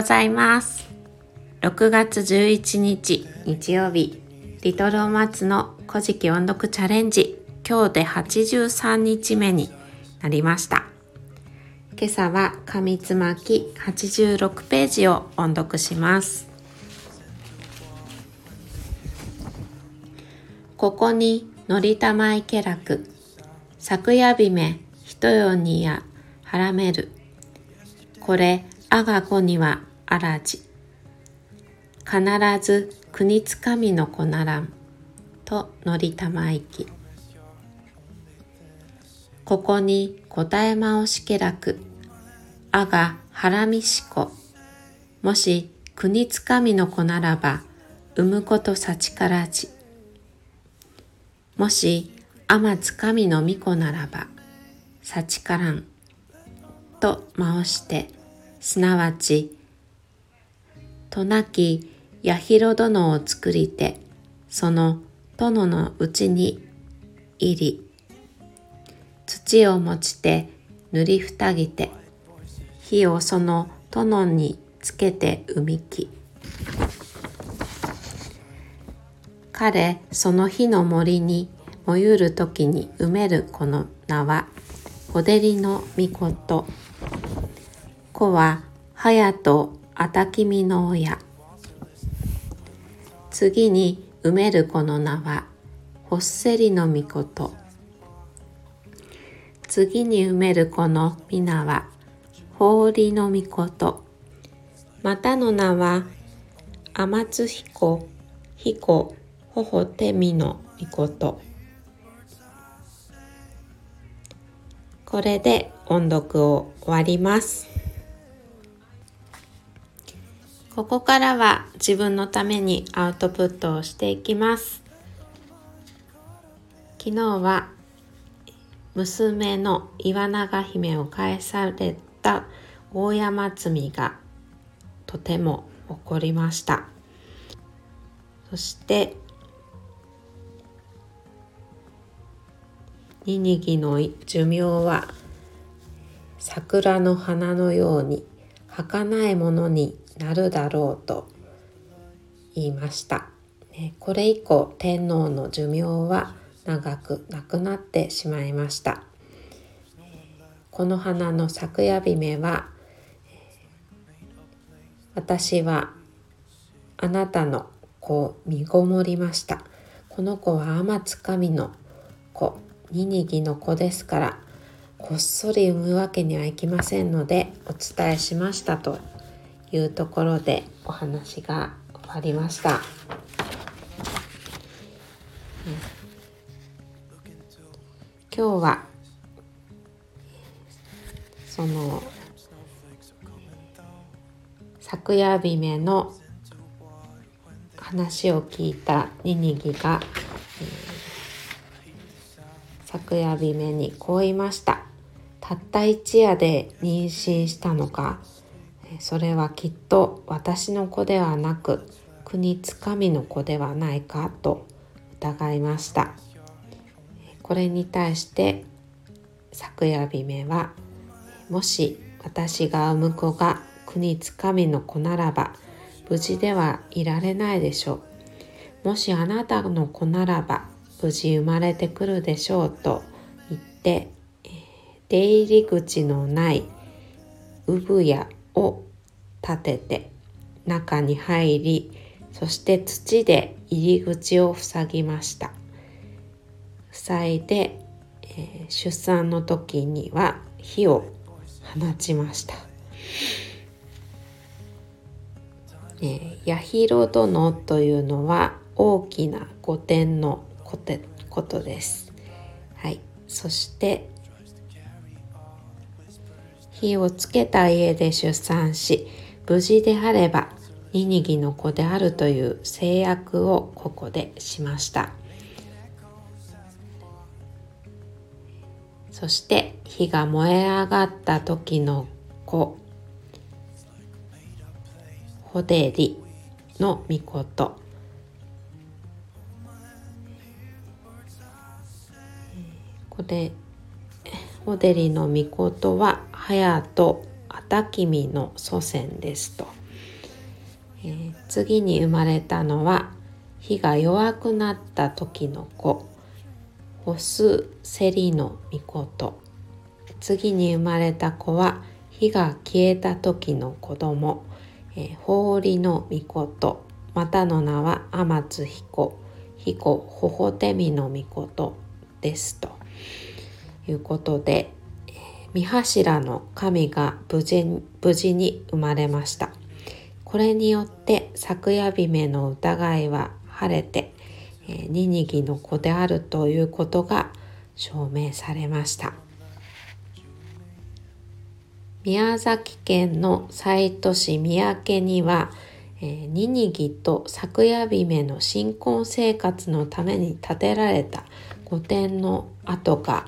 ございます。6月11日日曜日、リトルお松の古事記音読チャレンジ、今日で83日目になりました。今朝は紙つまき86ページを音読します。ここにのりたまいけらく、昨夜日めひとよにやはらめる。これあが子にはあらじ。必ず国つかみの子ならん。とのりたまいき。ここに答えまおしけらく。あがはらみしこ。もし国つかみの子ならば、産むことさちからじ。もし、あまつかみのみこならば、さちからん。と申して、すなわち、となき八尋殿を作りて、その殿のうちに入り、土を持ちて塗りふたぎて、火をその殿につけて生みき。彼その火の森に燃ゆる時に埋めるこの名は、おでりの御事。子は隼とあたきみの親。次に埋める子の名はほっせりのみこと。次に埋める子の皆はほうりのみこと。またの名は天津彦、彦、ほほてみのみこと。これで音読を終わります。ここからは自分のためにアウトプットをしていきます。昨日は娘の岩永姫を返された大山積みがとても起こりました。そしてニニギの寿命は桜の花のように儚いものになるだろうと言いました。これ以降天皇の寿命は長くなくなってしまいました。この花の咲夜姫は私はあなたの子を身ごもりました。この子は天津神の子、ニニギの子ですから、こっそり産むわけにはいきませんのでお伝えしましたというところでお話が終わりました。今日はその昨夜姫の話を聞いたニニギが、えー、昨夜姫にこう言いましたたった一夜で妊娠したのかそれはきっと私の子ではなく国つかみの子ではないかと疑いました。これに対して昨夜姫はもし私が産む子が国つかみの子ならば無事ではいられないでしょう。もしあなたの子ならば無事生まれてくるでしょうと言って出入り口のない産屋立てて中に入りそして土で入り口を塞ぎました。塞いで、えー、出産の時には火を放ちました、えー、八尋殿というのは大きな御殿のことです。はい。そして火をつけた家で出産し無事であればニニギの子であるという制約をここでしました。そして火が燃え上がった時の子ホデリの御事これホデリの御事は隼人たきみの祖先ですと。えー、次に生まれたのは火が弱くなった時の子。ホスセリの御事次に生まれた子は火が消えた時の子供、えー、法の御事またの名は天津彦。彦ほほてみの御事ですと。いうことで、三柱の神が無事無事に生まれました。これによって昨夜姫の疑いは晴れて、えー、ニニギの子であるということが証明されました。宮崎県の西都市三宅には、えー、ニニギと昨夜姫の新婚生活のために建てられた御殿の跡が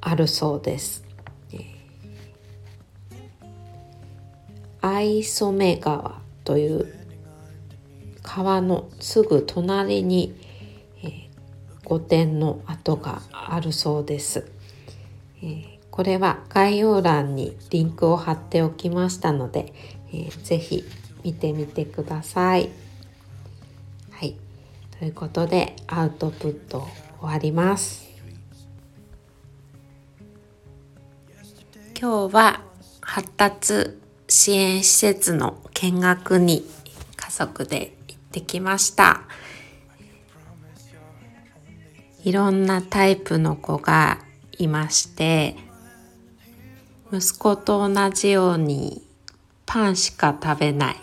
あるそうです。藍染川という川のすぐ隣に、えー、御殿の跡があるそうです、えー、これは概要欄にリンクを貼っておきましたので、えー、ぜひ見てみてください。はい、ということでアウトプット終わります。今日は発達支援施設の見学に家族で行ってきました。いろんなタイプの子がいまして息子と同じようにパンしか食べない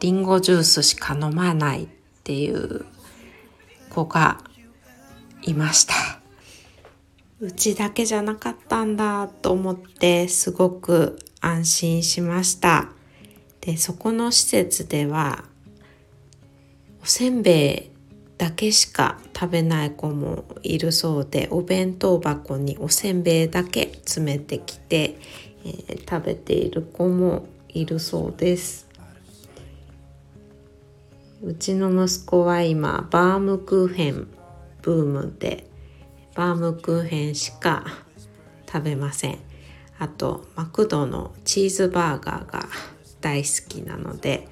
りんごジュースしか飲まないっていう子がいました。うちだけじゃなかったんだと思ってすごく安心しました。でそこの施設ではおせんべいだけしか食べない子もいるそうでお弁当箱におせんべいだけ詰めてきて、えー、食べている子もいるそうです。うちの息子は今バームクーヘンブームでバームクーヘンしか食べません。あとマクドのチーズバーガーが大好きなので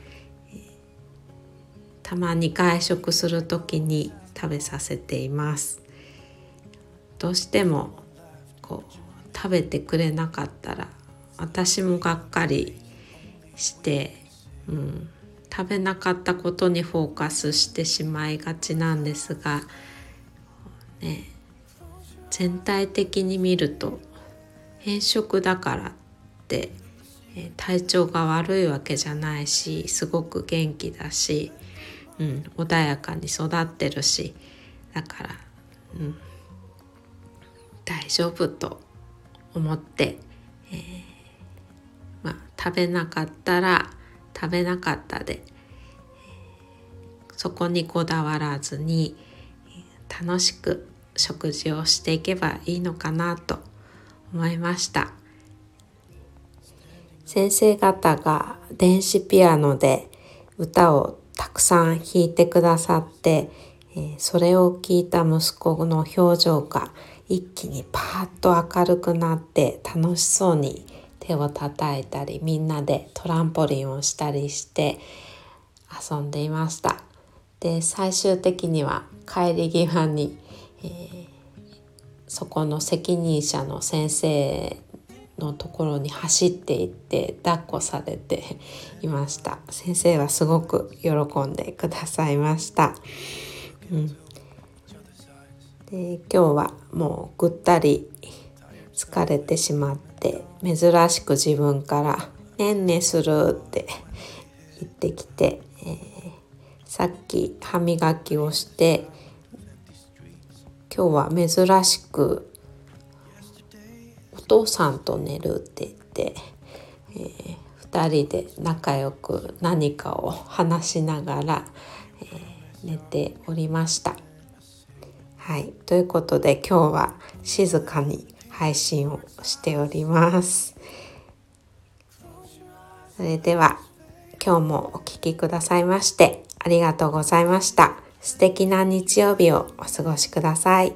たまに外食する時に食べさせています。どうしてもこう食べてくれなかったら私もがっかりして、うん、食べなかったことにフォーカスしてしまいがちなんですが、ね、全体的に見ると偏食だからって、体調が悪いわけじゃないしすごく元気だし、うん、穏やかに育ってるしだから、うん、大丈夫と思って、えー、まあ、食べなかったら食べなかったで、そこにこだわらずに楽しく食事をしていけばいいのかなと思いました。先生方が電子ピアノで歌をたくさん弾いてくださって、それを聞いた息子の表情が一気にパーッと明るくなって楽しそうに手を叩いたりみんなでトランポリンをしたりして遊んでいました。で最終的には帰り際に、えー、そこの責任者の先生のところに走っていって抱っこされていました。先生はすごく喜んでくださいました、うん、で今日はもうぐったり疲れてしまって珍しく自分から「ねんねする」って言ってきて、えー、さっき歯磨きをして今日は珍しくお父さんと寝るって言って、えー、2人で仲良く何かを話しながら、えー、寝ておりました。はい、ということで今日は静かに配信をしております。それでは今日もお聴きくださいましてありがとうございました。素敵な日曜日をお過ごしください。